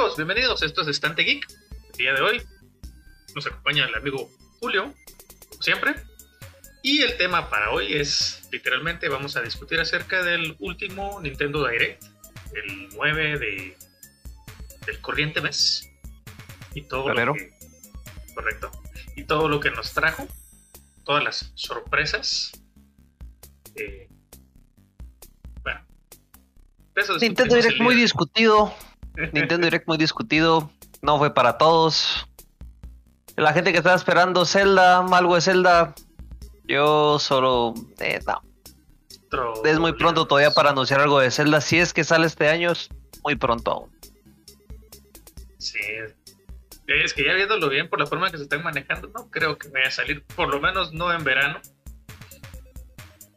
amigos, bienvenidos. Esto es Estante Geek. El día de hoy nos acompaña el amigo Julio, como siempre. Y el tema para hoy es, literalmente, vamos a discutir acerca del último Nintendo Direct, el 9 de, del corriente mes. Y todo lo que, correcto. Y todo lo que nos trajo, todas las sorpresas. Eh, bueno, Nintendo Direct muy discutido. Nintendo Direct muy discutido. No fue para todos. La gente que estaba esperando Zelda, algo de Zelda, yo solo. Eh, no. Es muy pronto todavía para anunciar algo de Zelda. Si es que sale este año, es muy pronto aún. Sí. Es que ya viéndolo bien por la forma que se están manejando, no creo que vaya a salir, por lo menos no en verano.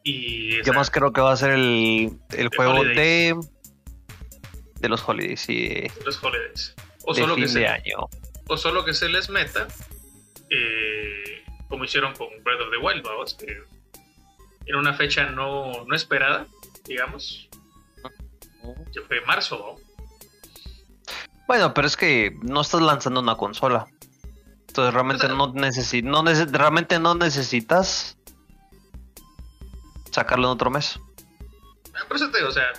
Y, Yo más creo que va a ser el, el juego de de los holidays, sí. Los holidays. O solo que se, año. O solo que se les meta, eh, como hicieron con Breath of the Wild, vamos, que era una fecha no, no esperada, digamos. Que fue marzo, ¿no? Bueno, pero es que no estás lanzando una consola. Entonces realmente no, necesi no realmente no necesitas sacarlo en otro mes. Ah, por eso te digo, o sea,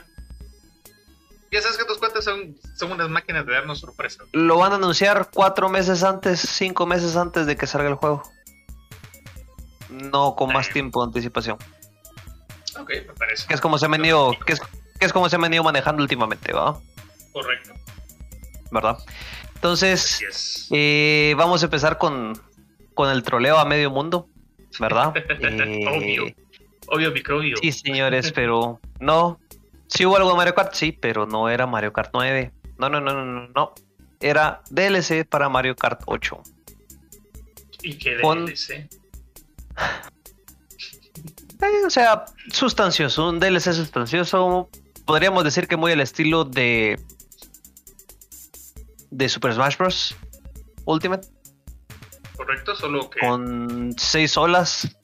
ya sabes que tus cuentas son, son unas máquinas de darnos sorpresas. Lo van a anunciar cuatro meses antes, cinco meses antes de que salga el juego. No con más tiempo de anticipación. Ok, me parece. Que es como se ha venido, que es, que es como se ha venido manejando últimamente, ¿va? Correcto. ¿Verdad? Entonces, eh, vamos a empezar con, con el troleo a medio mundo, ¿verdad? Obvio. Eh, Obvio, microbio. Sí, señores, pero no, Sí hubo algo de Mario Kart, sí, pero no era Mario Kart 9. No, no, no, no, no, no. Era DLC para Mario Kart 8. ¿Y qué DLC? Eh, o sea, sustancioso, un DLC sustancioso. Podríamos decir que muy al estilo de. de Super Smash Bros. Ultimate. Correcto, solo que. Con seis olas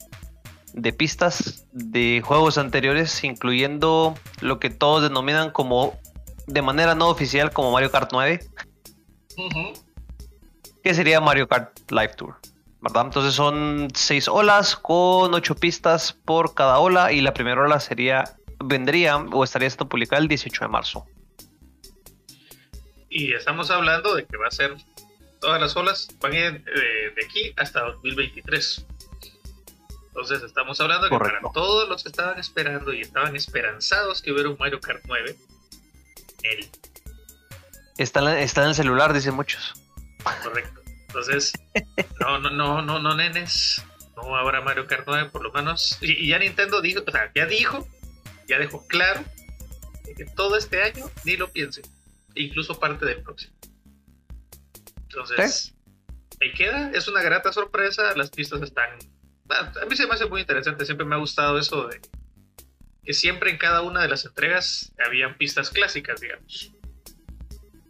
de pistas de juegos anteriores, incluyendo lo que todos denominan como de manera no oficial como Mario Kart 9, que sería Mario Kart Live Tour. ¿verdad? Entonces son seis olas con ocho pistas por cada ola y la primera ola sería vendría o estaría esto publicada el 18 de marzo. Y estamos hablando de que va a ser todas las olas van a ir eh, de aquí hasta 2023. Entonces estamos hablando que para todos los que estaban esperando y estaban esperanzados que hubiera un Mario Kart 9, él. Está, está en el celular, dicen muchos. Correcto. Entonces, no, no, no, no, no, nenes. No habrá Mario Kart 9, por lo menos. Y, ya Nintendo dijo, o sea, ya dijo, ya dejó claro que todo este año ni lo piense. Incluso parte del próximo. Entonces, ahí queda. Es una grata sorpresa. Las pistas están a mí se me hace muy interesante, siempre me ha gustado eso de que siempre en cada una de las entregas habían pistas clásicas, digamos.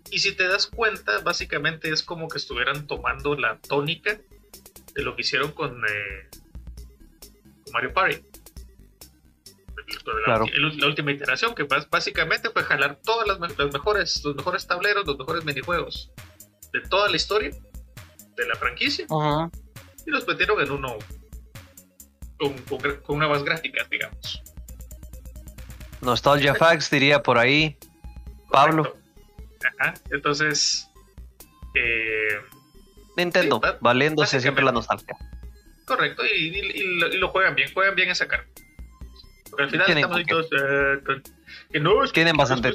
Y si te das cuenta, básicamente es como que estuvieran tomando la tónica de lo que hicieron con, eh, Mario Party. La, la, última iteración, que básicamente fue jalar todas las, mejores, los mejores tableros, los mejores minijuegos de toda la historia de la franquicia y los metieron en uno con, nuevas gráficas, digamos. Nostalgia Facts diría por ahí. Pablo. Ajá, entonces. Eh, Nintendo, valiéndose siempre la nostalgia. Correcto, y, lo, juegan bien, juegan bien esa carta. Porque al final estamos eh, que no, tienen bastante,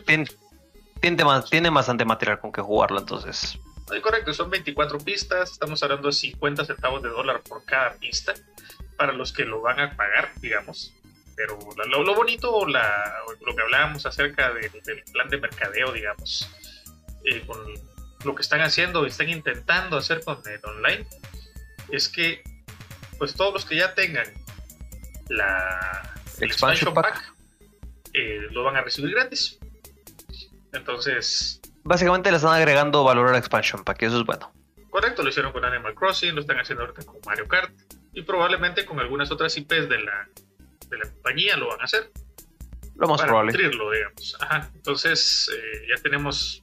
tienen, bastante material con que jugarlo, entonces. correcto, son 24 pistas, estamos hablando de 50 centavos de dólar por cada pista para los que lo van a pagar, digamos. Pero lo, bonito, o lo que hablábamos acerca del plan de mercadeo, digamos, eh, con lo que están haciendo y están intentando hacer con el online, es que pues todos los que ya tengan la expansion, pack, eh, lo van a recibir gratis. Entonces... Básicamente le están agregando valor a la expansion pack, eso es bueno. Correcto, lo hicieron con Animal Crossing, lo están haciendo ahorita con Mario Kart y probablemente con algunas otras IPs de la, de la compañía lo van a hacer. Lo más para probable. Nutrirlo, digamos. Ajá. Entonces, eh, ya tenemos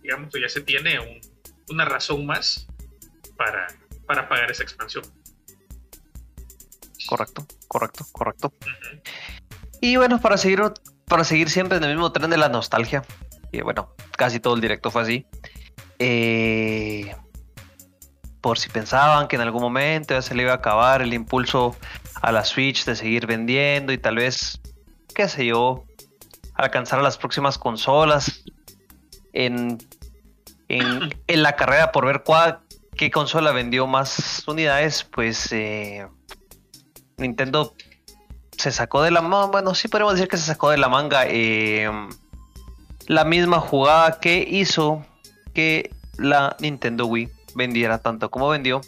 digamos, ya se tiene una razón más para, para pagar esa expansión. Correcto, correcto, correcto. Y bueno, para seguir, para seguir siempre en el mismo tren de la nostalgia, y bueno, casi todo el directo fue así. Eh, por si pensaban que en algún momento ya se le iba a acabar el impulso a la Switch de seguir vendiendo y tal vez, qué sé yo, alcanzar a las próximas consolas en, en, la carrera por ver cuál, qué consola vendió más unidades, pues eh, Nintendo se sacó de la manga, bueno, sí podemos decir que se sacó de la manga eh, la misma jugada que hizo que la Nintendo Wii vendiera tanto como vendió.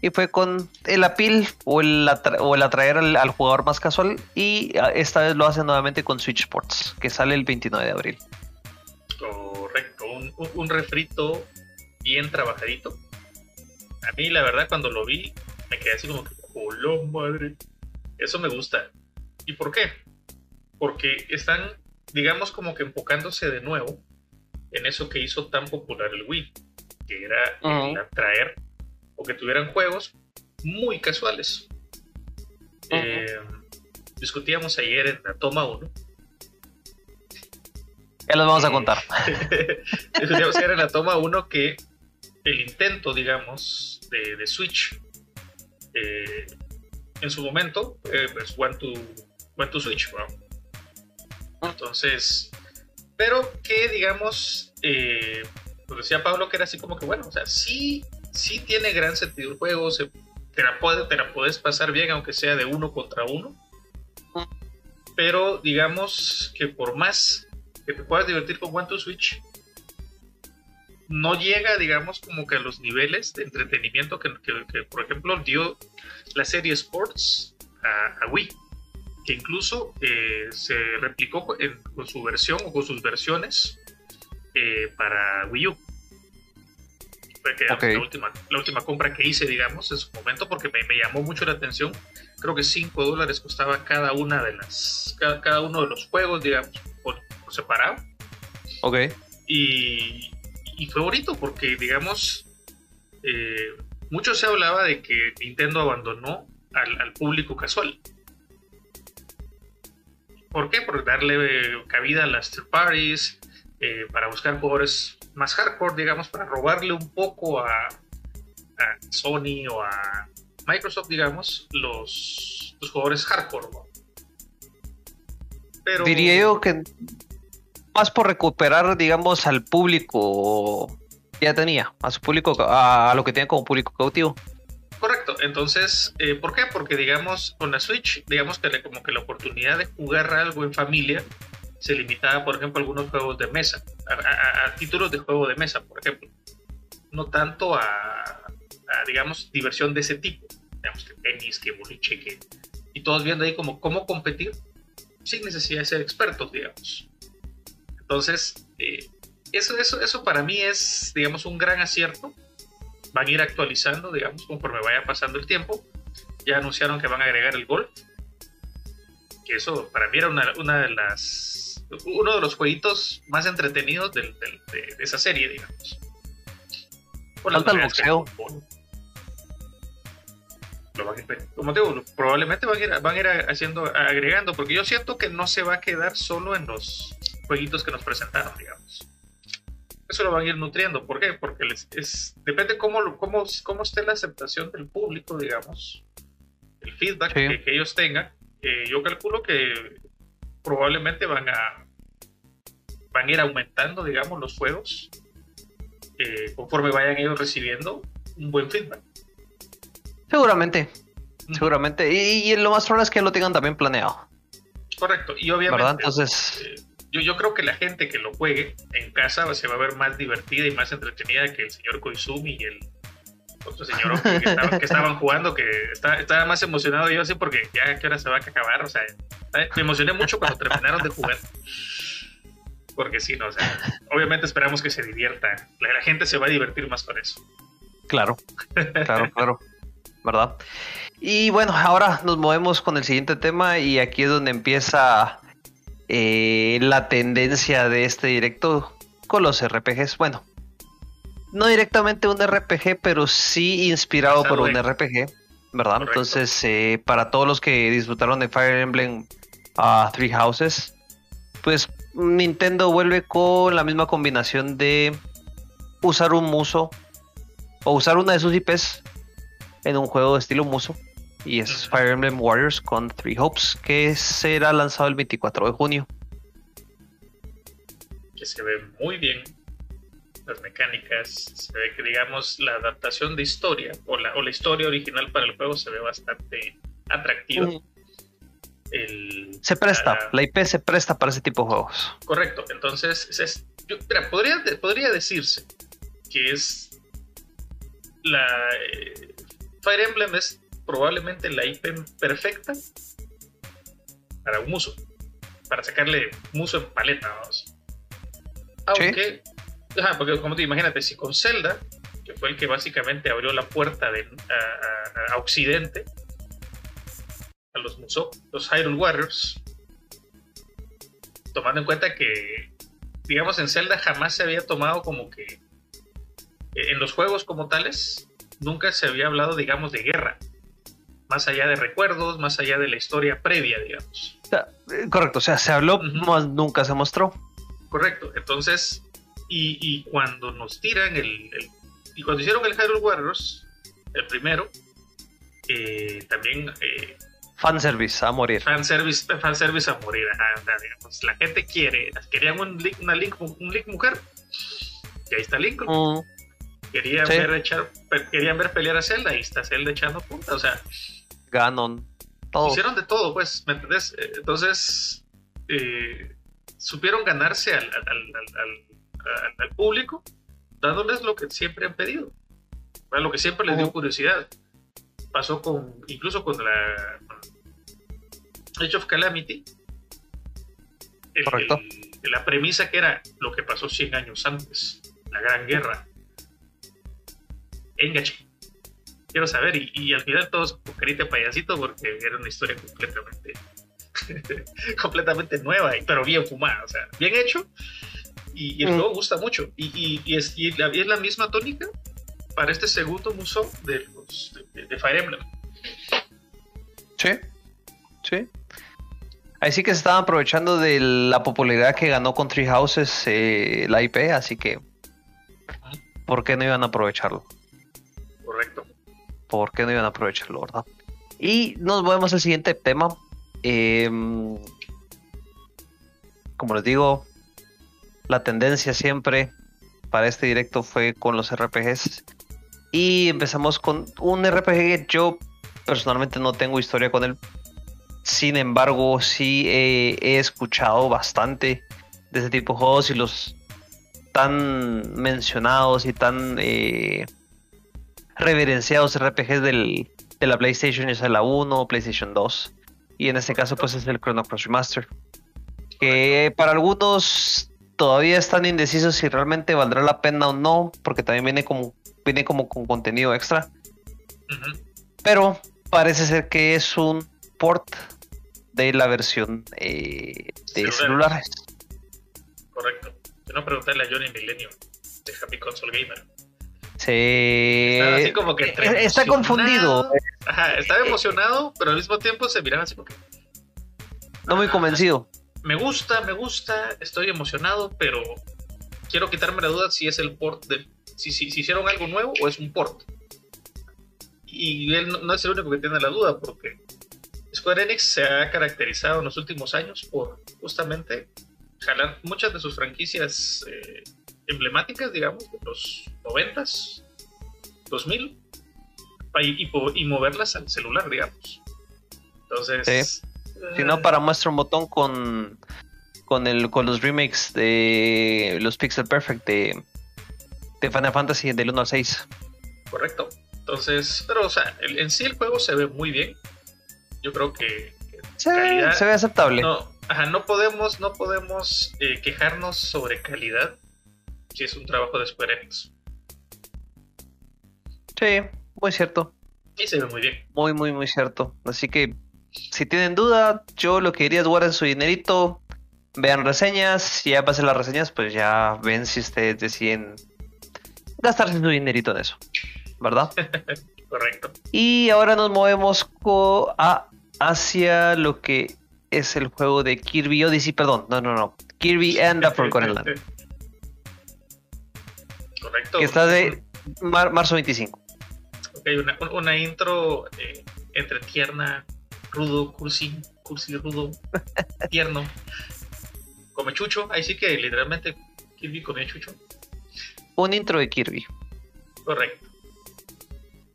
Y fue con el apil o el, o el atraer al, jugador más casual. Y ah, esta vez lo hace nuevamente con Switch Sports, que sale el 29 de abril. Correcto, un, un refrito bien trabajadito. A mí, la verdad, cuando lo vi, me quedé así como que colón, madre. Eso me gusta. ¿Y por qué? Porque están, digamos, como que enfocándose de nuevo en eso que hizo tan popular el Wii, que era atraer o que tuvieran juegos muy casuales. Eh, discutíamos ayer en la toma 1. Ya los vamos a contar. discutíamos ayer en la toma 1 que el intento, digamos, de, de Switch eh, en su momento, eh, pues One to, Switch, Entonces, pero que digamos, eh, pues decía Pablo que era así como que, bueno, o sea, sí, sí tiene gran sentido el juego, te, la puedes pasar bien, aunque sea de uno contra uno. Pero digamos que por más que te puedas divertir con One to Switch, no llega, digamos, como que a los niveles de entretenimiento que, por ejemplo, dio la serie Sports a, Wii, que incluso eh, se replicó con su versión o con sus versiones eh, para Wii U. Fue la, última, la última compra que hice, digamos, en su momento, porque me, llamó mucho la atención. Creo que 5 dólares costaba cada una de las, cada, uno de los juegos, digamos, por, por separado. Ok. Y, y fue bonito porque, digamos, eh, mucho se hablaba de que Nintendo abandonó al, público casual. ¿Por qué? Por darle cabida a las third parties, eh, para buscar jugadores más hardcore, digamos, para robarle un poco a, Sony o a Microsoft, digamos, los, los jugadores hardcore. Pero... Diría yo que más por recuperar, digamos, al público que ya tenía, a su público, a, lo que tenía como público cautivo. Correcto, entonces, eh, ¿por qué? Porque digamos, con la Switch, digamos que como que la oportunidad de jugar algo en familia se limitaba, por ejemplo, a algunos juegos de mesa, a, títulos de juego de mesa, por ejemplo. No tanto a, digamos, diversión de ese tipo, digamos, que tenis, que boliche, que... Y todos viendo ahí como cómo competir sin necesidad de ser expertos, digamos. Entonces, eh, eso, eso, eso para mí es, digamos, un gran acierto. Van a ir actualizando, digamos, conforme vaya pasando el tiempo. Ya anunciaron que van a agregar el golf. Que eso para mí era una, de las. Uno de los jueguitos más entretenidos de, esa serie, digamos. Falta el boxeo. como te digo, probablemente van a, ir, van a ir haciendo, agregando, porque yo siento que no se va a quedar solo en los jueguitos que nos presentaron, digamos. Eso lo van a ir nutriendo. ¿Por qué? Porque les, es, depende cómo, cómo, cómo esté la aceptación del público, digamos, el feedback que, ellos tengan. Eh, yo calculo que probablemente van a van a ir aumentando, digamos, los juegos eh, conforme vayan ellos recibiendo un buen feedback. Seguramente, seguramente. Y, lo más probable es que lo tengan también planeado. Correcto. Y obviamente. Entonces. Eh, yo, yo creo que la gente que lo juegue en casa se va a ver más divertida y más entretenida que el señor Koizumi y el otro señor que, estaban jugando, que estaba más emocionado yo así porque ya qué hora se va a acabar. O sea, me emocioné mucho cuando terminaron de jugar. Porque sí, no, o sea, obviamente esperamos que se divierta. La, la gente se va a divertir más con eso. Claro, claro, claro. ¿Verdad? Y bueno, ahora nos movemos con el siguiente tema y aquí es donde empieza eh, la tendencia de este directo con los RPGs. Bueno, no directamente un RPG, pero sí inspirado por un RPG, ¿verdad? Entonces, eh, para todos los que disfrutaron de Fire Emblem uh, Three Houses, pues Nintendo vuelve con la misma combinación de usar un muso o usar una de sus IPs en un juego de estilo muso. Y es Fire Emblem Warriors con Three Hopes, que será lanzado el 24 de junio. Que se ve muy bien las mecánicas, se ve que digamos la adaptación de historia o la, o la historia original para el juego se ve bastante atractiva. se presta, la, IP se presta para ese tipo de juegos. Correcto, entonces podría, podría decirse que es la eh, Fire Emblem es probablemente la IP perfecta para un muso, para sacarle muso en paleta, vamos. Aunque porque como te imagínate, si con Zelda, que fue el que básicamente abrió la puerta de, a, Occidente, a los Musou, los Hyrule Warriors, tomando en cuenta que, digamos, en Zelda jamás se había tomado como que, eh, en los juegos como tales, nunca se había hablado, digamos, de guerra. Más allá de recuerdos, más allá de la historia previa, digamos. Eh, correcto, o sea, se habló, nunca se mostró. Correcto, entonces y, cuando nos tiran el, Y cuando hicieron el Hyrule Warriors, el primero, eh, también. Eh, fanservice a morir. Fanservice, fanservice a morir. digamos, la gente quiere. Querían un link, una link, un link mujer. Y ahí está Lincoln. Mm. Querían, ver echar, querían ver pelear a Zelda. Ahí está Zelda echando punta. O sea. Ganon. Todo. Hicieron de todo, pues. ¿Me entendés? Eh, entonces. supieron ganarse al, al, público, dándoles lo que siempre han pedido, lo que siempre les dio curiosidad. Pasó con, incluso con la Age of Calamity, la premisa que era lo que pasó 100 años antes, la Gran Guerra. Engache. Quiero saber, y, al final todos con carita payasito porque era una historia completamente completamente nueva, pero bien fumada, o sea, bien hecho y, el mm. juego gusta mucho. Y, es, la, es, la, misma tónica para este segundo muso de, de, Fire Emblem. Sí, sí. Ahí sí que se estaban aprovechando de la popularidad que ganó con Tree Houses eh, la IP, así que ¿por qué no iban a aprovecharlo? Correcto. ¿Por qué no iban a aprovecharlo, verdad? Y nos movemos al siguiente tema. Em, como les digo, la tendencia siempre para este directo fue con los RPGs. Y empezamos con un RPG que yo personalmente no tengo historia con él. Sin embargo, sí he escuchado bastante de ese tipo de juegos y los tan mencionados y tan eh, reverenciados RPGs del, de la PlayStation, es la 1, PlayStation 2. Y en este caso, pues es el Chrono Cross Remaster. Que para algunos todavía están indecisos si realmente valdrá la pena o no, porque también viene como, viene como con contenido extra. Pero parece ser que es un port de la versión eh, de celulares. Correcto. Yo no preguntarle a Johnny Milenio de Happy Console Gamer. Sí. Está así como que eh, está confundido. Ajá, estaba emocionado, pero al mismo tiempo se miraba así como que. No muy convencido me gusta, me gusta, estoy emocionado, pero quiero quitarme la duda si es el port de. Si, si, hicieron algo nuevo o es un port. Y él no, es el único que tiene la duda, porque Square Enix se ha caracterizado en los últimos años por justamente jalar muchas de sus franquicias eh, emblemáticas, digamos, de los 90s, 2000, y, y, moverlas al celular, digamos. Entonces, si no, para muestra un botón con, con, el, con los remakes de los Pixel Perfect de, de Final Fantasy del 1 al 6. Correcto. Entonces, pero o sea, en sí el juego se ve muy bien. Yo creo que, se, se ve aceptable. No, ajá, no podemos, no podemos eh, quejarnos sobre calidad si es un trabajo de Square Enix. Sí, muy cierto. Y se ve muy bien. Muy, muy, muy cierto. Así que si tienen duda, yo lo que diría es guarden su dinerito, vean reseñas, si ya pasen las reseñas, pues ya ven si ustedes deciden gastarse su dinerito en eso, ¿verdad? Correcto. Y ahora nos movemos a, hacia lo que es el juego de Kirby Odyssey, perdón, no, no, no, Kirby and the Forgotten Land. Correcto. Que está de marzo 25. Ok, una, una intro eh, entre tierna, rudo, cursi, cursi, rudo, tierno. Come chucho, ahí sí que literalmente Kirby come chucho. Un intro de Kirby. Correcto.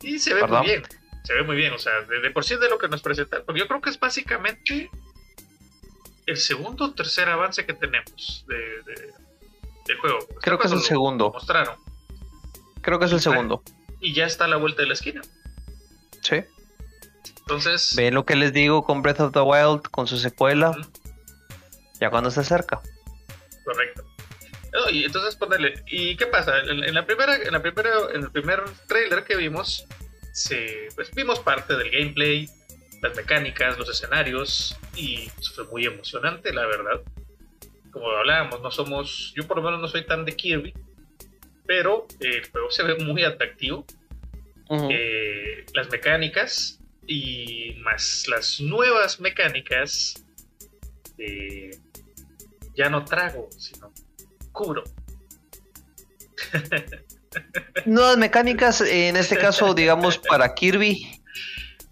Y se ve muy bien. Se ve muy bien, o sea, de, por sí de lo que nos presentaron. Porque yo creo que es básicamente el segundo o tercer avance que tenemos de, del juego. Creo que es el segundo. Mostraron. Creo que es el segundo. Y ya está a la vuelta de la esquina. Sí. Entonces. Ven lo que les digo con Breath of the Wild, con su secuela. Ya cuando se acerca. Correcto. y entonces ponerle. ¿Y qué pasa? En, la primera, en la primera, en el primer trailer que vimos, se, pues vimos parte del gameplay, las mecánicas, los escenarios, y fue muy emocionante, la verdad. Como hablábamos, no somos, yo por lo menos no soy tan de Kirby, pero el juego se ve muy atractivo. Eh, las mecánicas y más las nuevas mecánicas ya no trago, sino cubro. Nuevas mecánicas, en este caso, digamos, para Kirby,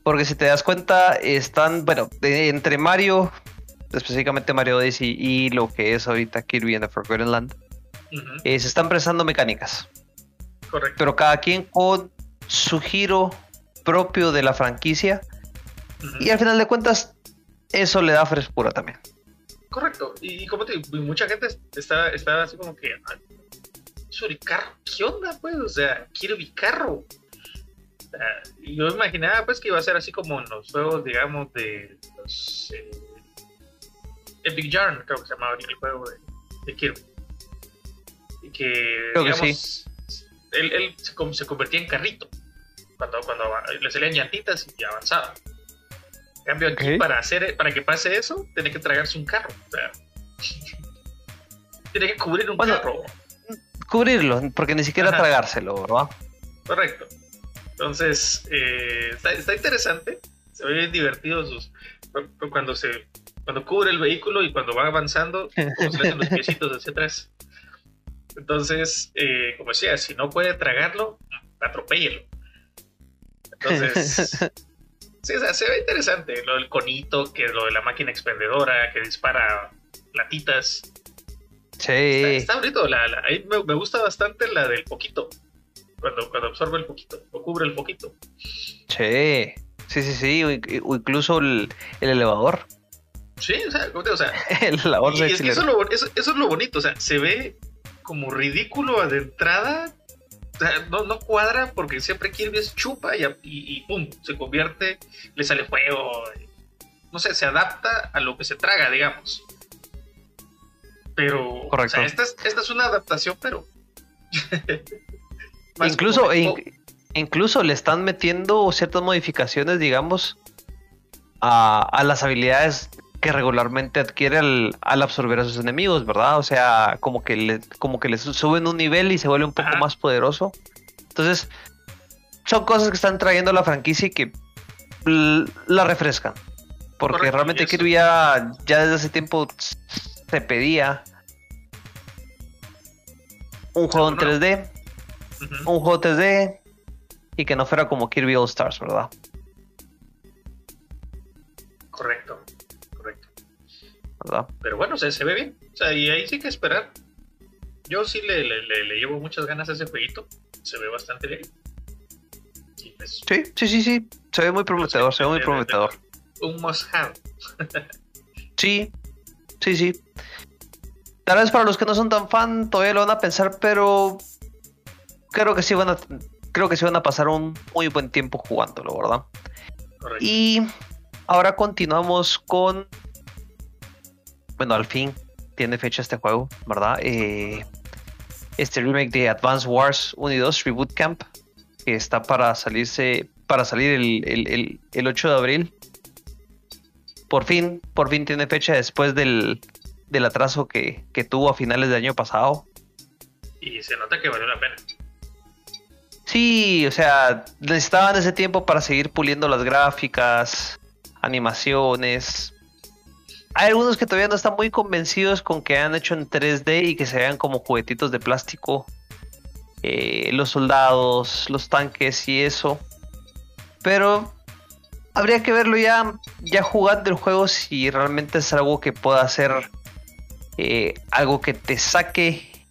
porque si te das cuenta, están, bueno, entre Mario, específicamente Mario Odyssey y lo que es ahorita Kirby en the Forgotten Land, eh, se están prestando mecánicas. Correcto. Pero cada quien con su giro propio de la franquicia. Y al final de cuentas, eso le da frescura también. Correcto. Y como te digo, mucha gente está, está así como que. Carro, ¿qué onda, pues? O sea, quiero mi carro. yo imaginaba, pues, que iba a ser así como en los juegos, digamos, de los. Eh, Epic Yarn, creo que se llamaba el juego de, de Kirby que, digamos, él, se, convertía en carrito cuando, cuando le salían llantitas y avanzaba. En cambio, aquí para, hacer, para que pase eso, tiene que tragarse un carro. tiene que cubrir un carro. Cubrirlo, porque ni siquiera tragárselo, ¿verdad? Correcto. Entonces, eh, está, interesante. Se ve bien divertido sus, cuando se cuando cubre el vehículo y cuando va avanzando, como se le hacen los piecitos hacia atrás. Entonces, eh, como decía, si no puede tragarlo, atropéllelo. Entonces, sí, o sea, se ve interesante. Lo del conito, que lo de la máquina expendedora, que dispara platitas. Sí. Está, bonito. La, ahí me, gusta bastante la del poquito. Cuando, cuando absorbe el poquito, o cubre el poquito. Sí. Sí, sí, sí. O, incluso el, elevador. Sí, o sea, o sea el elevador y es que eso, eso, es lo bonito, o sea, se ve como ridículo de entrada. No, no cuadra porque siempre Kirby es chupa y, y, pum, se convierte, le sale fuego. No sé, se adapta a lo que se traga, digamos. Pero, esta es, esta es una adaptación, pero. incluso, incluso le están metiendo ciertas modificaciones, digamos, a, a las habilidades que regularmente adquiere al, absorber a sus enemigos, ¿verdad? O sea, como que le, como que le suben un nivel y se vuelve un poco más poderoso. Entonces, son cosas que están trayendo a la franquicia y que la refrescan. Porque realmente Kirby ya, desde hace tiempo se pedía un juego en 3D, un juego 3D y que no fuera como Kirby All Stars, ¿verdad? Correcto. Pero bueno, se, se ve bien. O sea, y ahí sí que esperar. Yo sí le, le, llevo muchas ganas a ese jueguito. Se ve bastante bien. Pues, sí, sí, sí, sí. Se ve muy prometedor, se ve muy prometedor. Un must have. sí, sí, sí. Tal vez para los que no son tan fan todavía lo van a pensar, pero creo que sí van a creo que sí van a pasar un muy buen tiempo jugándolo, ¿verdad? Correcto. Y ahora continuamos con bueno, al fin tiene fecha este juego, ¿verdad? Eh, este remake de Advance Wars 1 y 2 Reboot Camp, que está para salirse, para salir el, 8 de abril. Por fin, por fin tiene fecha después del, del atraso que, que tuvo a finales del año pasado. Y se nota que valió la pena. Sí, o sea, necesitaban ese tiempo para seguir puliendo las gráficas, animaciones. Hay algunos que todavía no están muy convencidos con que han hecho en 3D y que se vean como juguetitos de plástico. Eh, los soldados, los tanques y eso. Pero habría que verlo ya, ya jugando el juego si realmente es algo que pueda hacer eh, algo que te saque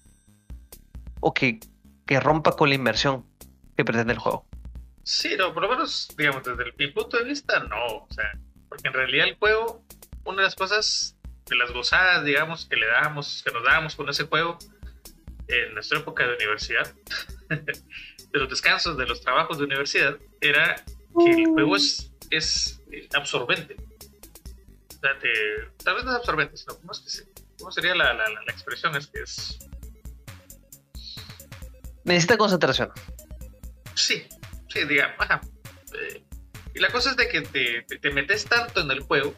o que, que rompa con la inversión que pretende el juego. Sí, no, por lo menos, digamos, desde mi punto de vista, no. O sea, porque en realidad el juego, una de las cosas de las gozadas, digamos, que le damos, que nos dábamos con ese juego en nuestra época de universidad, de los descansos, de los trabajos de universidad, era que el juego es, es absorbente. O sea, tal vez no es absorbente, sino ¿cómo, cómo sería la, la, la, expresión? Es que es... Necesita concentración. Sí, sí, digamos. Ajá. Eh, y la cosa es de que te, te, metes tanto en el juego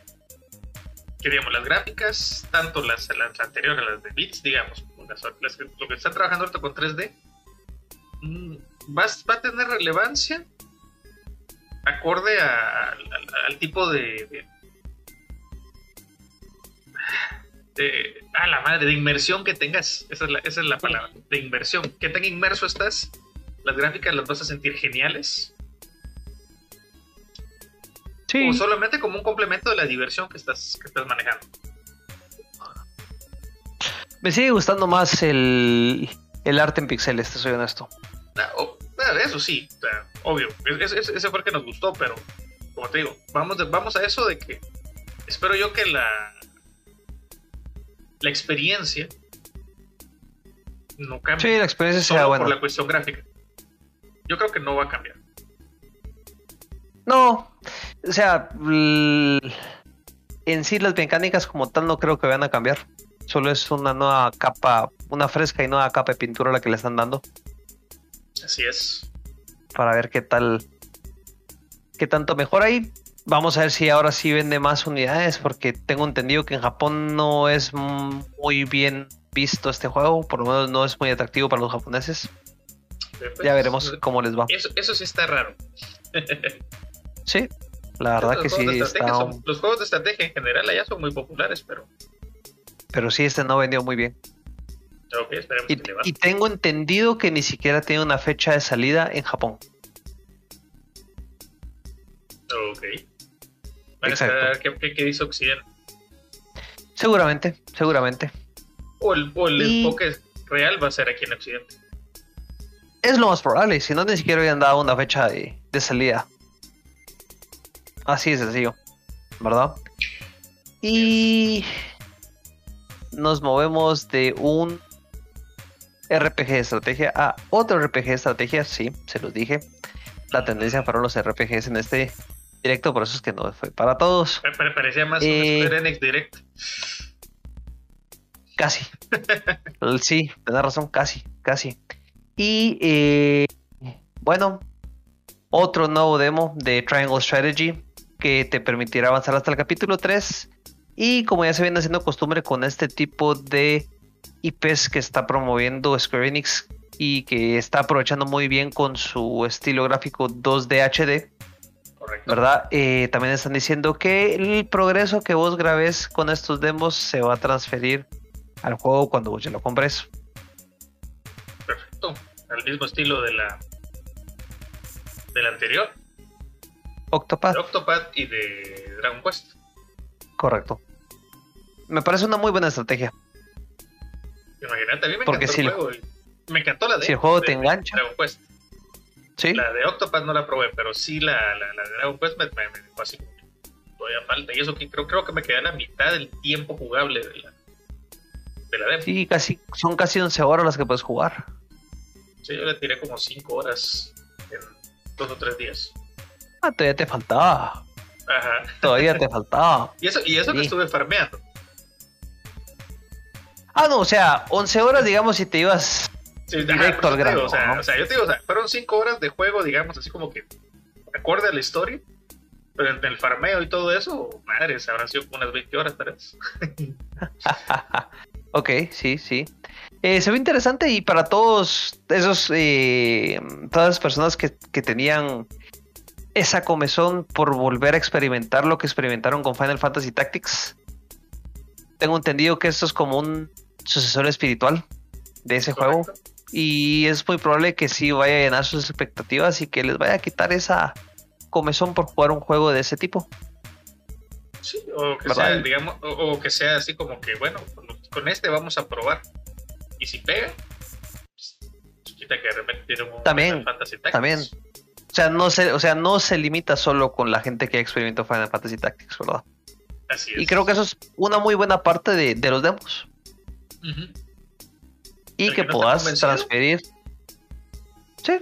que, digamos, las gráficas, tanto las, las anteriores, las de bits, digamos, lo que están trabajando ahorita con 3D, mm, va, a tener relevancia acorde al tipo de, de, a la madre, de inmersión que tengas. Esa es la, esa es la palabra, de inmersión. Que tan inmerso estás las gráficas las vas a sentir geniales. Sí. O solamente como un complemento de la diversión que estás, que estás manejando. Me sigue gustando más el, el arte en pixeles, te soy honesto. Ah, ah, eso sí, obvio. ese fue el que nos gustó, pero como te digo, vamos, vamos a eso de que espero yo que la, la experiencia no cambie. Sí, la experiencia sea buena. Por la cuestión gráfica yo creo que no va a cambiar. No, o sea, en sí las mecánicas como tal no creo que vayan a cambiar. Solo es una nueva capa, una fresca y nueva capa de pintura la que le están dando. Así es. Para ver qué tal, qué tanto mejora ahí. Vamos a ver si ahora sí vende más unidades, porque tengo entendido que en Japón no es muy bien visto este juego, por lo menos no es muy atractivo para los japoneses ya veremos cómo les va. Eso, sí está raro. sí, la verdad que sí. los juegos de estrategia en general allá son muy populares, pero. Pero sí, este no vendió muy bien. y, tengo entendido que ni siquiera tiene una fecha de salida en Japón. Ok. Exacto. ¿qué, qué, dice Occidente? Seguramente, seguramente. O el, enfoque real va a ser aquí en Occidente. Es lo más probable, si no ni siquiera habían dado una fecha de, salida. Así de sencillo, ¿verdad? Y nos movemos de un RPG de estrategia a otro RPG de estrategia, sí, se los dije. La tendencia para los RPGs en este directo, por eso es que no fue para todos. Me parecía más un eh, Square Enix Direct. Casi. sí, tenés razón, casi, casi. Y eh, bueno, otro nuevo demo de Triangle Strategy que te permitirá avanzar hasta el capítulo 3. Y como ya se viene haciendo costumbre con este tipo de IPs que está promoviendo Square Enix y que está aprovechando muy bien con su estilo gráfico 2D HD. ¿Verdad? Eh, también están diciendo que el progreso que vos grabes con estos demos se va a transferir al juego cuando vos ya lo compres al mismo estilo de la del anterior. Octopath. De Octopath y de Dragon Quest. Correcto. Me parece una muy buena estrategia. Imagínate, a mí me Porque encantó el juego. Me encantó la de, si el juego te engancha. Dragon Quest. ¿Sí? La de Octopath no la probé, pero sí la, la, de Dragon Quest me, me, dejó así todavía falta. Y eso que creo, creo que me quedé a la mitad del tiempo jugable de la, de la demo. Sí, casi, son casi 11 horas las que puedes jugar. Sí, yo le tiré como 5 horas en dos o tres días. Ah, todavía te faltaba. Ajá. Todavía te faltaba. y eso, y eso que estuve farmeando. Ah, no, o sea, 11 horas, digamos, si te ibas directo al grano. o, sea, o, sea, yo te digo, o sea, fueron 5 horas de juego, digamos, así como que acorde a la historia. Pero en el farmeo y todo eso, madre, se habrán sido unas 20 horas, ¿sabes? ok, sí, sí. Eh, se ve interesante y para todos esos, eh, todas las personas que, que, tenían esa comezón por volver a experimentar lo que experimentaron con Final Fantasy Tactics, tengo entendido que esto es como un sucesor espiritual de ese juego y es muy probable que sí vaya a llenar sus expectativas y que les vaya a quitar esa comezón por jugar un juego de ese tipo. Sí, o que, sea, digamos, o, que sea así como que, bueno, con este vamos a probar. Y si pega, pues, quita que de repente tiene un también, también. O sea, no se, o sea, no se limita solo con la gente que experimentó Final Fantasy Tactics, ¿verdad? Así es. Y creo que eso es una muy buena parte de, de los demos. Y que, puedas transferir. Sí,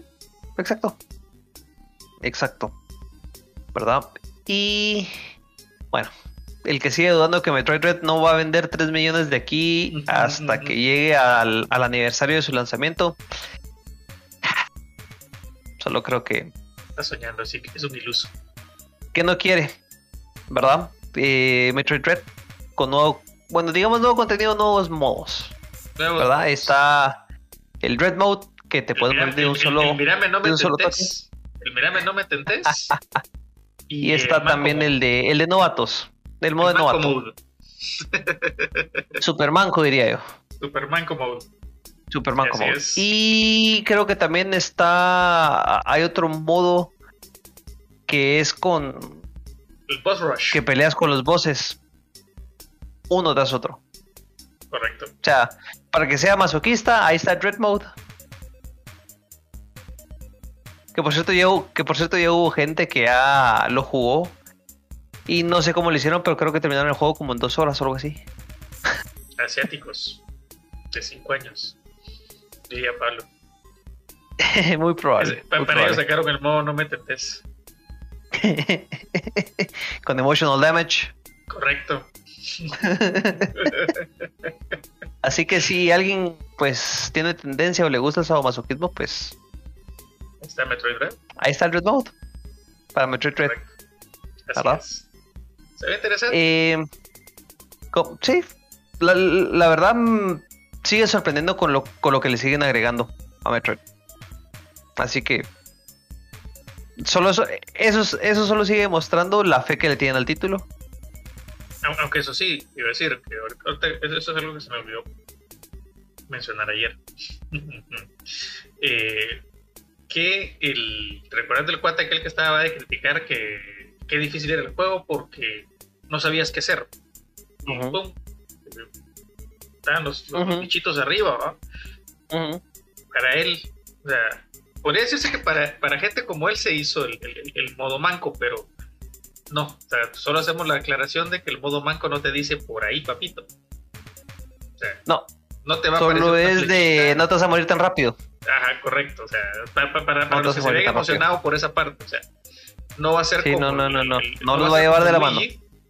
exacto. Exacto. ¿Verdad? Y bueno, el que sigue dudando que Metroid Red no va a vender 3 millones de aquí hasta que llegue al, aniversario de su lanzamiento. Solo creo que. Está soñando, así que es un iluso. Que no quiere, ¿verdad? Eh, Metroid Red con nuevo. Bueno, digamos nuevo contenido, nuevos modos. ¿Verdad? Está el Red Mode que te puede poner de un solo. El, mirame no me tentes. El mirame no me tentes. y, está también el de el de novatos. Del modo de novato. Supermanco diría yo. Superman como Superman como Y creo que también está. Hay otro modo que es con. El boss rush. Que peleas con los bosses. Uno tras otro. Correcto. O sea, para que sea masoquista, ahí está Dread Mode. Que por cierto, ya hubo, que por cierto ya hubo gente que ya lo jugó. Y no sé cómo lo hicieron, pero creo que terminaron el juego como en dos horas o algo así. Asiáticos. De cinco años. Diría Pablo. muy probable. para, ellos sacaron el modo no me tentes. Con emotional damage. Correcto. Así que si alguien pues tiene tendencia o le gusta el sadomasoquismo, pues. Ahí está Metroid Red. Ahí está el Red Mode. Para Metroid Red. ¿Verdad? Se ve interesante. Eh, sí. La, verdad mm, sigue sorprendiendo con lo, con lo que le siguen agregando a Metroid. Así que. Solo eso, eso, eso solo sigue mostrando la fe que le tienen al título aunque eso sí, iba a decir que eso es algo que se me olvidó mencionar ayer. eh, que el. ¿Recuerdas el cuate aquel que estaba de criticar que qué difícil era el juego porque no sabías qué hacer? Pum, estaban los, bichitos arriba, Para él, o sea, podría decirse que para, para gente como él se hizo el, el modo manco, pero no, o sea, solo hacemos la aclaración de que el modo manco no te dice por ahí, papito. O sea, no. No te va a Solo es de no te vas a morir tan rápido. Ajá, correcto. O sea, para, para, para los que se ven emocionados por esa parte. O sea, no va a ser como. No, no, no, no. no, los va a llevar de la mano.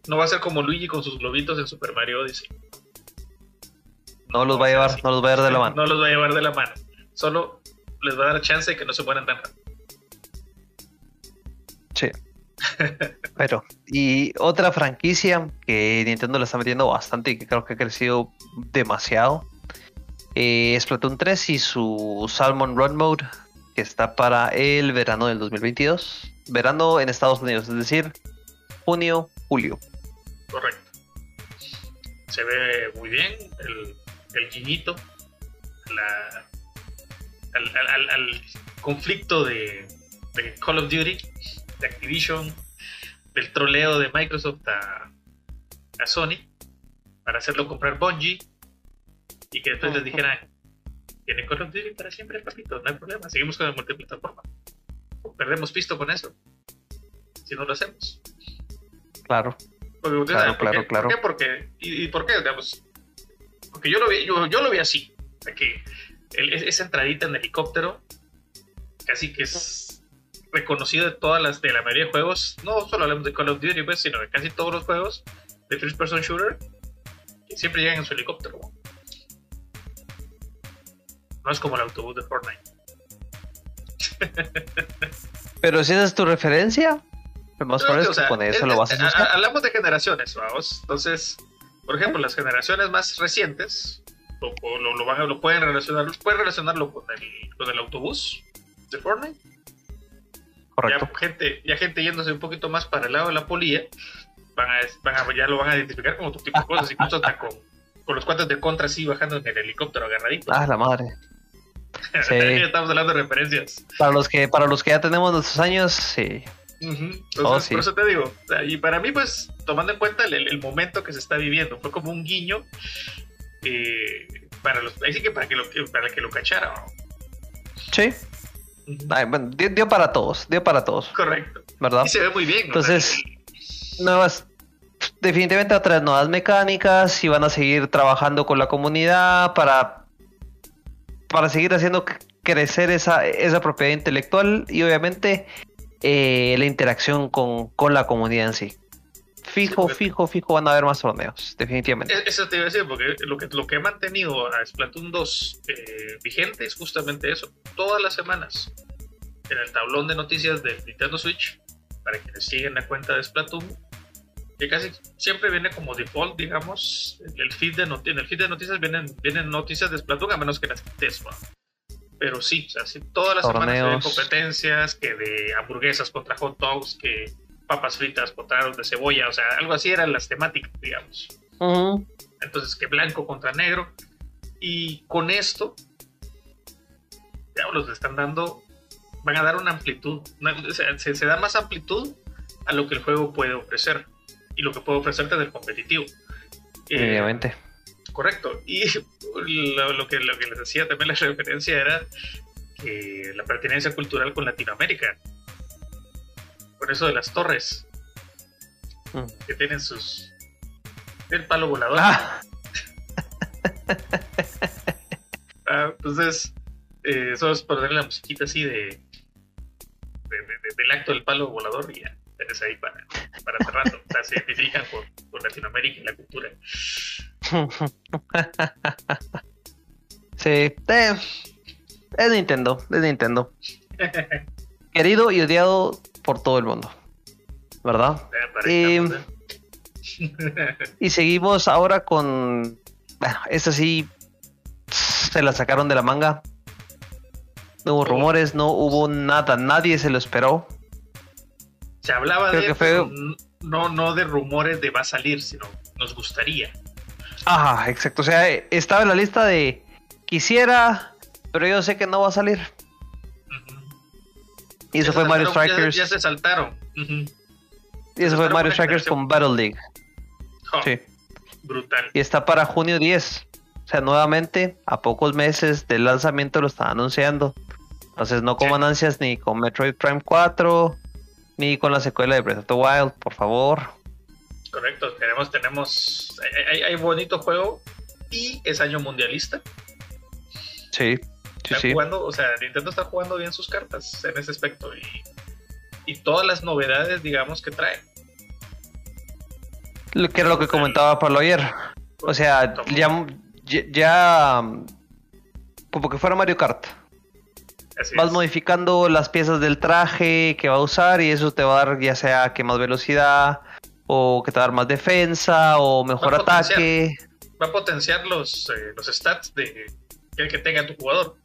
No va a ser como Luigi con sus globitos en Super Mario Odyssey. No los va a llevar, no los va a llevar de la mano. No los va a llevar de la mano. Solo les va a dar chance de que no se mueran tan rápido. Sí. Pero, y otra franquicia que Nintendo le está metiendo bastante y que creo que ha crecido demasiado eh, es Splatoon 3 y su Salmon Run Mode que está para el verano del 2022. Verano en Estados Unidos, es decir, junio, julio. Correcto. Se ve muy bien el, el guiñito al, conflicto de Call of Duty de Activision, del troleo de Microsoft a, a Sony para hacerlo comprar Bungie y que después les dijeran tiene Call of Duty para siempre, papito, no hay problema, seguimos con el multiplataforma. Perdemos pisto con eso. Si no lo hacemos. Claro. claro, claro, claro. ¿Por qué? ¿Y, por qué? Porque yo lo vi, yo, yo lo vi así. que esa entradita en helicóptero casi que es reconocido de todas las, de la mayoría de juegos, no solo hablamos de Call of Duty, pues, sino de casi todos los juegos de first person shooter, que siempre llegan en su helicóptero. No es como el autobús de Fortnite. Pero si esa es tu referencia, Lo más probable es que con eso lo vas a buscar. Hablamos de generaciones, vamos. Entonces, por ejemplo, las generaciones más recientes lo, lo, van a, lo pueden relacionar, pueden relacionarlo con el, con el autobús de Fortnite. Correcto. Ya gente, ya gente yéndose un poquito más para el lado de la polilla, van a, van a, ya lo van a identificar como otro tipo de cosas, incluso hasta con, con los cuantos de contra así bajando en el helicóptero agarradito. Ah, la madre. Sí. Estamos hablando de referencias. Para los que, para los que ya tenemos nuestros años, sí. Oh, por eso te digo, y para mí, pues, tomando en cuenta el, el, momento que se está viviendo, fue como un guiño eh, para los, ahí sí que para que lo, para que lo cachara. Sí. bueno, dio, para todos, dio para todos. Correcto. ¿Verdad? Y se ve muy bien. Entonces, nuevas, definitivamente otras nuevas mecánicas y van a seguir trabajando con la comunidad para, para seguir haciendo crecer esa, esa propiedad intelectual y obviamente eh, la interacción con, con la comunidad en sí fijo, fijo, fijo van a haber más torneos, definitivamente. Eso te iba a decir, porque lo que, lo que ha mantenido a Splatoon 2 eh, vigente es justamente eso. Todas las semanas, en el tablón de noticias de Nintendo Switch, para quienes siguen la cuenta de Splatoon, que casi siempre viene como default, digamos, el feed de en el feed de noticias vienen, vienen noticias de Splatoon, a menos que las quites, Pero sí, o sea, todas las semanas hay competencias, que de hamburguesas contra hot dogs, que papas fritas, potaros de cebolla, o sea, algo así eran las temáticas, digamos. Entonces, que blanco contra negro. Y con esto, ya los están dando, van a dar una amplitud, se, da más amplitud a lo que el juego puede ofrecer y lo que puede ofrecerte del competitivo. Eh, Obviamente. Correcto. Y lo, que, lo que les decía también la referencia era que la pertenencia cultural con Latinoamérica por eso de las torres. Mm. Que tienen sus. El palo volador. Ah. ah entonces, eh, solo es ponerle la musiquita así de, del acto del palo volador y ya tenés ahí para, para cerrando. o sea, se identifican con, Latinoamérica y la cultura. Sí, eh, es Nintendo, es Nintendo. Querido y odiado por todo el mundo, ¿verdad? Eh, y seguimos ahora con, bueno, esta sí se la sacaron de la manga. No hubo rumores, no hubo nada, nadie se lo esperó. Se hablaba de, que no, no de rumores de va a salir, sino nos gustaría. Ajá, exacto. O sea, estaba en la lista de quisiera, pero yo sé que no va a salir. Y eso fue Mario Strikers. Ya, se saltaron. Y eso fue Mario Strikers con Battle League. Oh, sí. Brutal. Y está para junio 10. O sea, nuevamente, a pocos meses del lanzamiento lo están anunciando. Entonces no coman ansias ni con Metroid Prime 4, ni con la secuela de Breath of the Wild, por favor. Correcto, tenemos, tenemos, hay, hay bonito juego y es año mundialista. Sí jugando, o sea, Nintendo está jugando bien sus cartas en ese aspecto y, y todas las novedades, digamos, que trae. Lo que era lo que comentaba Pablo ayer. O sea, ya, ya, como que fuera Mario Kart. Vas modificando las piezas del traje que va a usar y eso te va a dar ya sea que más velocidad o que te va a dar más defensa o mejor ataque. va a potenciar los, eh, los stats de que, que tenga tu jugador.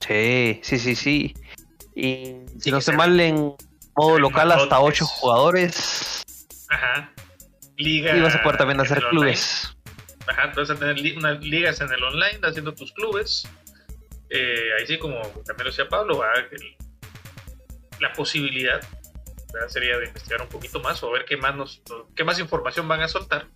Sí, sí, sí, sí. Y si no se mal en modo local hasta 8 jugadores. Ajá. Liga. Y vas a poder también hacer clubes. Ajá, entonces tener unas ligas en el online haciendo tus clubes. Eh, ahí sí, como también lo decía Pablo, la posibilidad sería de investigar un poquito más o ver qué más nos, qué más información van a soltar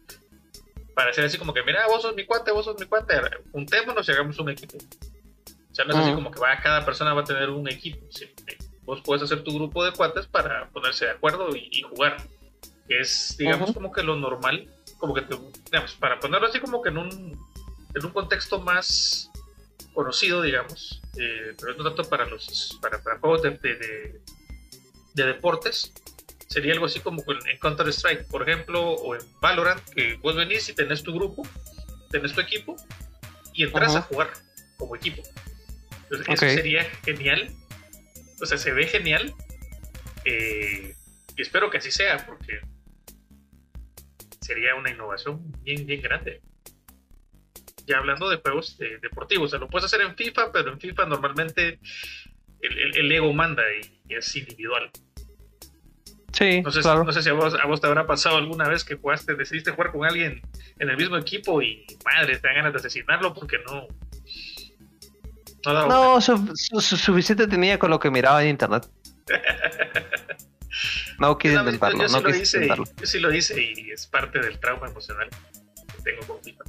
para hacer así como que mira vos sos mi cuate, vos sos mi cuate, juntémonos y hagamos un equipo. O sea, no es así como que va, cada persona va a tener un equipo. Vos puedes hacer tu grupo de cuates para ponerse de acuerdo y, jugar. Que es, digamos, como que lo normal, como que, digamos, para ponerlo así como que en un, en un contexto más conocido, digamos, eh, pero no tanto para los para, juegos de, de, deportes, sería algo así como en Counter Strike, por ejemplo, o en Valorant, que vos venís y tenés tu grupo, tenés tu equipo y entras a jugar como equipo. Entonces, eso sería genial. O sea, se ve genial. Eh, Y espero que así sea, porque sería una innovación bien, bien grande. Ya hablando de juegos deportivos, o sea, lo puedes hacer en FIFA, pero en FIFA normalmente el, ego manda y, es individual. Sí, no sé, claro. no sé si a vos, a vos, te habrá pasado alguna vez que jugaste, decidiste jugar con alguien en el mismo equipo y madre, te dan ganas de asesinarlo porque no. No, suficiente tenía con lo que miraba en internet. No quise intentarlo. Yo, sí lo hice, yo sí lo hice y es parte del trauma emocional que tengo con FIFA.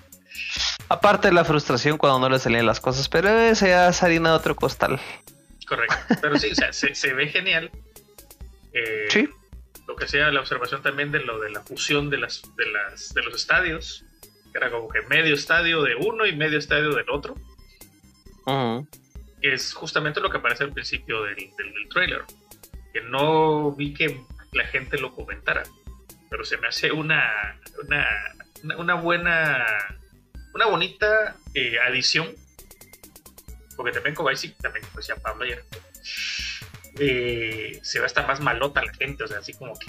Aparte de la frustración cuando no le salían las cosas, pero ese ya es harina de otro costal. Correcto. Pero sí, o sea, se, ve genial. Eh, sí. Lo que sea la observación también de lo de la fusión de las de las de los estadios. Que era como que medio estadio de uno y medio estadio del otro es justamente lo que aparece al principio del, del, trailer. Que no vi que la gente lo comentara, pero se me hace una, una, una buena, una bonita eh, adición. Porque también como también como decía Pablo ayer, eh, se ve hasta más malota la gente, o sea, así como que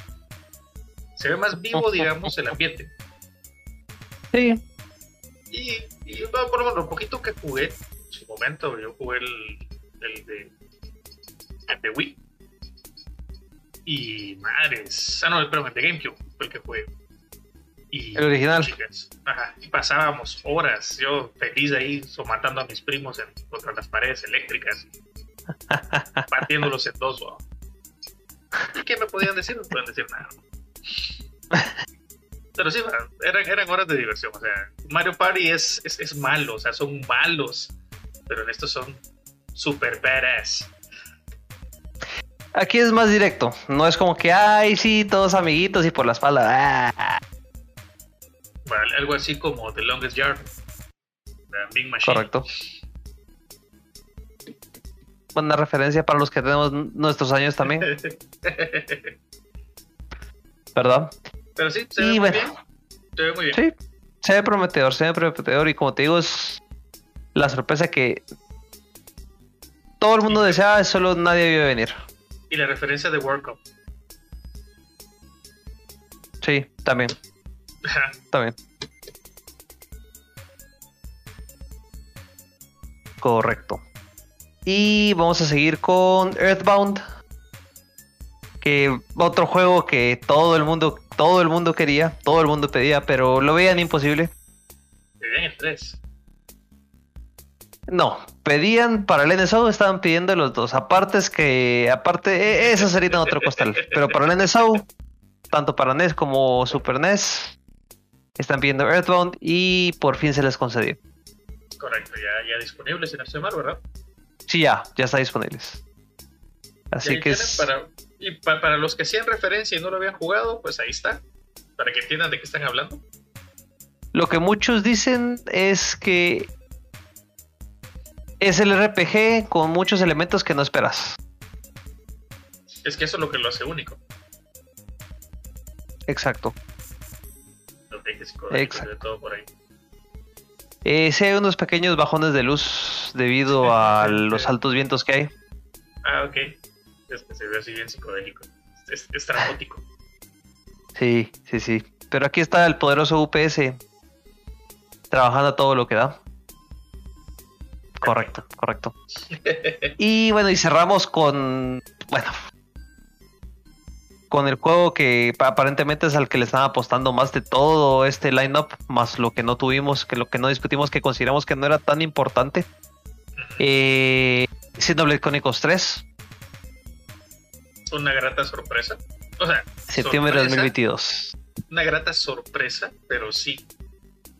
se ve más vivo, digamos, el ambiente. Sí. Y, y por lo, lo poquito que jugué, su momento. Yo jugué el, el de, el de Wii. Y madres. Ah, no, el de GameCube fue el que jugué. Y, el original. ajá, y pasábamos horas, yo feliz ahí, somatando a mis primos en, contra las paredes eléctricas, partiéndolos en dos. ¿Y qué me podían decir? No pueden decir nada. Pero sí, eran, eran horas de diversión. O sea, Mario Party es, es, es malo, o sea, son malos pero en estos son super badass. Aquí es más directo, no es como que, ay, sí, todos amiguitos y por la espalda. Ah. Bueno, algo así como The Longest Yard, Big Machine. Correcto. Buena referencia para los que tenemos nuestros años también. ¿Verdad? Pero sí, se ve muy bien. Se ve muy bien. Sí, se ve prometedor, se ve prometedor y como te digo, es la sorpresa que todo el mundo deseaba, solo nadie vio venir. Y la referencia de World Cup. Sí, también. también. Correcto. Y vamos a seguir con Earthbound. Que otro juego que todo el mundo, todo el mundo quería, todo el mundo pedía, pero lo veían imposible. Pedían el 3. No, pedían para el NSO, estaban pidiendo los dos. Aparte es que, aparte, e, eso sería en otro costal. Pero para el NSO, tanto para NES como Super NES, están pidiendo Earthbound y por fin se les concedió. Correcto, ya, ya disponibles en mal, ¿verdad? Sí, ya, ya está disponibles. Así que es... Para, y para los que hacían referencia y no lo habían jugado, pues ahí está. Para que entiendan de qué están hablando. Lo que muchos dicen es que es el RPG con muchos elementos que no esperas. Es que eso es lo que lo hace único. Exacto. Exacto. De todo por ahí. Eh, sí hay unos pequeños bajones de luz debido a los altos vientos que hay. Ah, ok. Es que se ve así bien psicodélico. Es, es Sí, sí, sí. Pero aquí está el poderoso UPS trabajando todo lo que da. Correcto, correcto. Y bueno, y cerramos con, bueno, con el juego que aparentemente es al que le están apostando más de todo este lineup, más lo que no tuvimos, que lo que no discutimos, que consideramos que no era tan importante. Eh, Xenoblade Chronicles 3. Una grata sorpresa. O sea, septiembre de 2022. Una grata sorpresa, pero sí.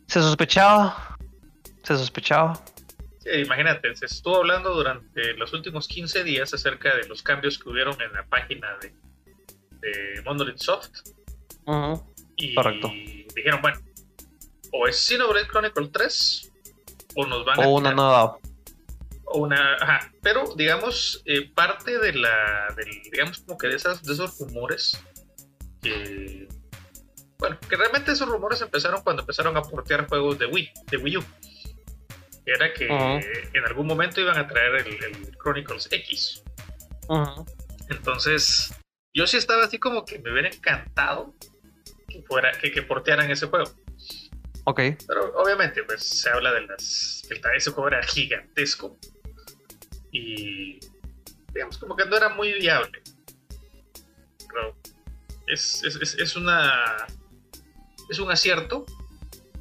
Se sospechaba. Se sospechaba imagínate, se estuvo hablando durante los últimos 15 días acerca de los cambios que hubieron en la página de, de Monolith Soft. y dijeron, bueno, o es Xenoblade Chronicle 3 o nos van a... O una nueva. O una... Ajá, pero digamos, eh, parte de la... digamos como que de, esas, de esos rumores que... Bueno, que realmente esos rumores empezaron cuando empezaron a portear juegos de Wii, de Wii U era que en algún momento iban a traer el, Chronicles X. Entonces, yo sí estaba así como que me hubiera encantado que fuera, que, que portearan ese juego. Ok. Pero obviamente, pues se habla de las. que ese juego era gigantesco. Y. digamos, como que no era muy viable. Pero es, es, es una. es un acierto.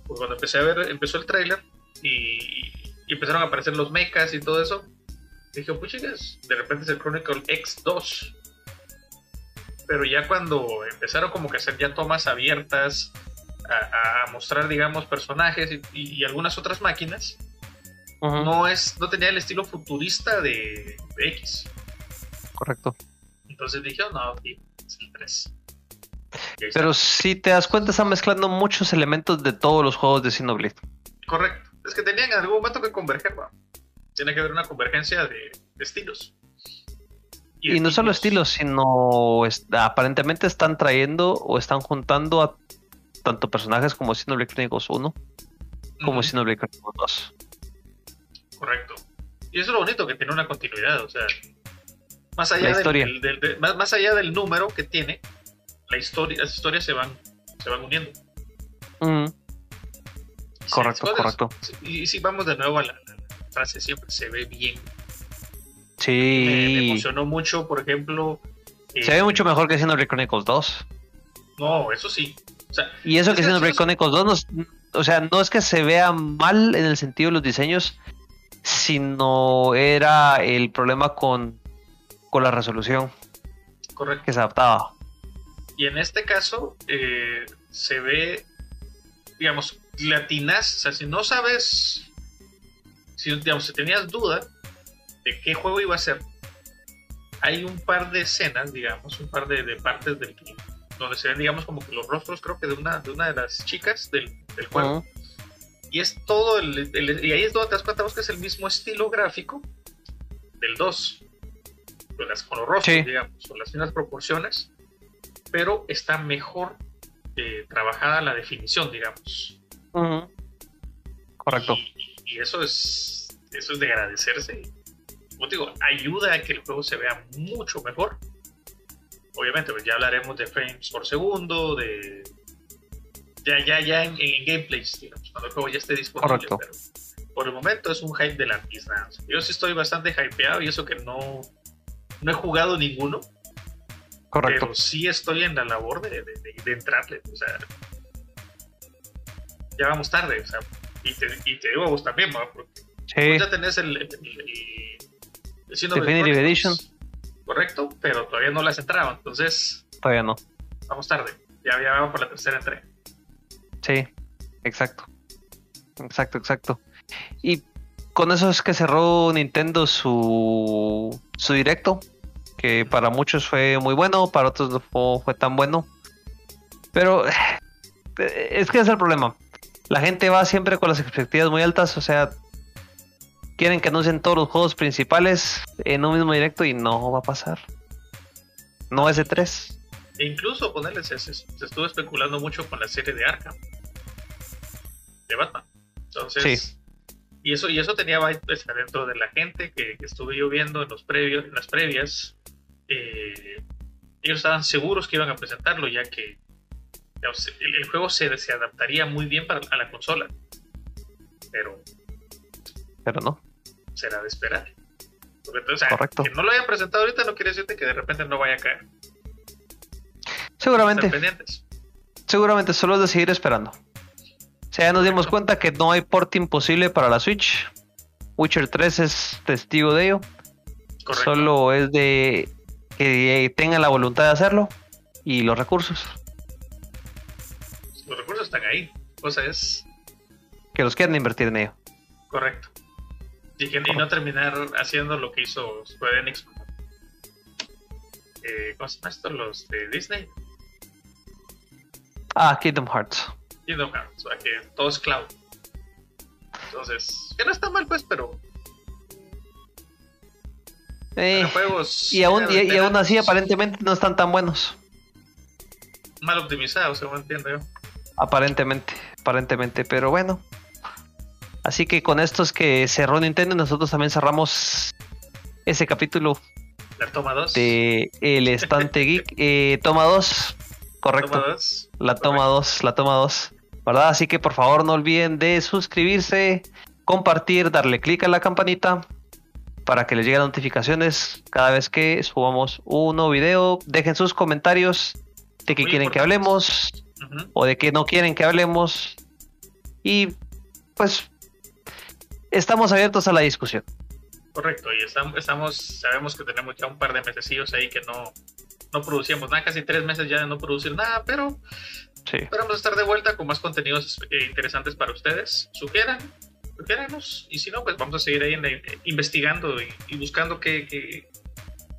Porque cuando empecé a ver, empezó el tráiler y, empezaron a aparecer los mechas y todo eso. Dije, pues chicas, de repente es el Chronicle X2. Pero ya cuando empezaron como que a hacer ya tomas abiertas, a, mostrar, digamos, personajes y, algunas otras máquinas, no es no tenía el estilo futurista de, X. Correcto. Entonces dije, oh, no, es el 3. Pero si te das cuenta, están mezclando muchos elementos de todos los juegos de Xenoblade. Correcto. Es que tenían en algún momento que converger, Tiene que haber una convergencia de, estilos. Y, no solo estilos, sino aparentemente están trayendo o están juntando a tanto personajes como Xenoblade Chronicles 1 como Xenoblade Chronicles 2. Correcto. Y eso es lo bonito, que tiene una continuidad, o sea, más allá, Del, más, allá del número que tiene, la historia, las historias se van, se van uniendo. Correcto, correcto. Y, si vamos de nuevo a la, frase, siempre se ve bien. Sí. Me, emocionó mucho, por ejemplo. se ve mucho mejor que Xenoblade Chronicles 2. No, eso sí. y eso que Xenoblade Chronicles 2, o sea, no es que se vea mal en el sentido de los diseños, sino era el problema con, con la resolución. Correcto. Que se adaptaba. Y en este caso eh, se ve, digamos, latinas, o sea, si no sabes, si, digamos, si tenías duda de qué juego iba a ser, hay un par de escenas, digamos, un par de, partes del donde se ven, digamos, como que los rostros, creo que de una de, una de las chicas del, juego. Y es todo, el, y ahí es donde te das cuenta que es el mismo estilo gráfico del 2. Con, las, con los rostros, digamos, con las mismas proporciones pero está mejor eh, trabajada la definición, digamos. Correcto. Y, eso es eso es de agradecerse. Como digo, ayuda a que el juego se vea mucho mejor. Obviamente, pues ya hablaremos de frames por segundo, de ya ya ya en, gameplays, digamos, cuando el juego ya esté disponible. Pero por el momento es un hype de la misma. Yo sí estoy bastante hypeado y eso que no no he jugado ninguno Correcto. Pero sí estoy en la labor de, de, entrarle. O sea, ya vamos tarde. O sea, y te, y te digo a vos también, ¿no? Porque sí. ya tenés el, el, Definitive Edition. Correcto, pero todavía no la has entrado. Entonces. Todavía no. Vamos tarde. Ya, ya vamos por la tercera entrega. Sí, exacto. Exacto, exacto. Y con eso es que cerró Nintendo su, su directo que para muchos fue muy bueno, para otros no fue, tan bueno. Pero es que es el problema. La gente va siempre con las expectativas muy altas, o sea, quieren que anuncien todos los juegos principales en un mismo directo y no va a pasar. No es de 3. E incluso ponerles se, se, estuvo especulando mucho con la serie de Arkham. De Batman. Entonces, y eso, y eso tenía pues, dentro de la gente que, estuve yo viendo en los previos, en las previas, eh, ellos estaban seguros que iban a presentarlo, ya que el, juego se, se, adaptaría muy bien para a la consola. Pero. Pero no. Será de esperar. Correcto. que no lo hayan presentado ahorita no quiere decirte que de repente no vaya a caer. Seguramente. Seguramente, solo es de seguir esperando. O sea, ya nos dimos cuenta que no hay porting posible para la Switch. Witcher 3 es testigo de ello. Solo es de que tengan la voluntad de hacerlo y los recursos. Los recursos están ahí. Cosa es. Que los quieran invertir en ello. Correcto. Y, no terminar haciendo lo que hizo Square Enix. Eh, ¿Cómo se llama esto? Los de Disney. Ah, Kingdom Hearts. Kingdom Hearts, o sea, que todo es cloud. Entonces, que no está mal, pues, pero eh, y aún, y, aún así aparentemente no están tan buenos. Mal optimizados, según entiendo yo. Aparentemente, aparentemente, pero bueno. Así que con esto es que cerró Nintendo nosotros también cerramos ese capítulo La toma 2. De El Estante Geek. Eh, toma 2. Correcto. Toma dos. La toma 2, la toma 2. ¿Verdad? Así que por favor no olviden de suscribirse, compartir, darle clic a la campanita para que les lleguen notificaciones cada vez que subamos un nuevo video. Dejen sus comentarios de qué quieren que hablemos o de qué no quieren que hablemos. Y pues estamos abiertos a la discusión. Correcto, y estamos, sabemos que tenemos ya un par de mesecillos ahí que no, no producíamos nada, casi tres meses ya de no producir nada, pero esperamos estar de vuelta con más contenidos eh, interesantes para ustedes. Sugieran, sugiéranos, y si no, pues vamos a seguir ahí investigando y, buscando qué, qué,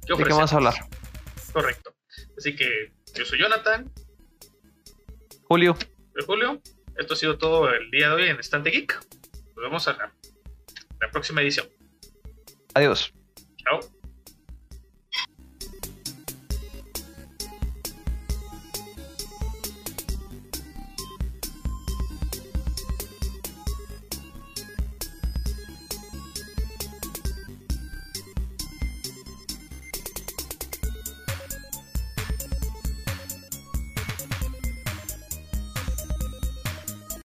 qué ¿De qué vamos a hablar? Correcto. Así que yo soy Jonathan. Julio. Julio. Esto ha sido todo el día de hoy en Estante Geek. Nos vemos en la próxima edición. Adiós. Chao.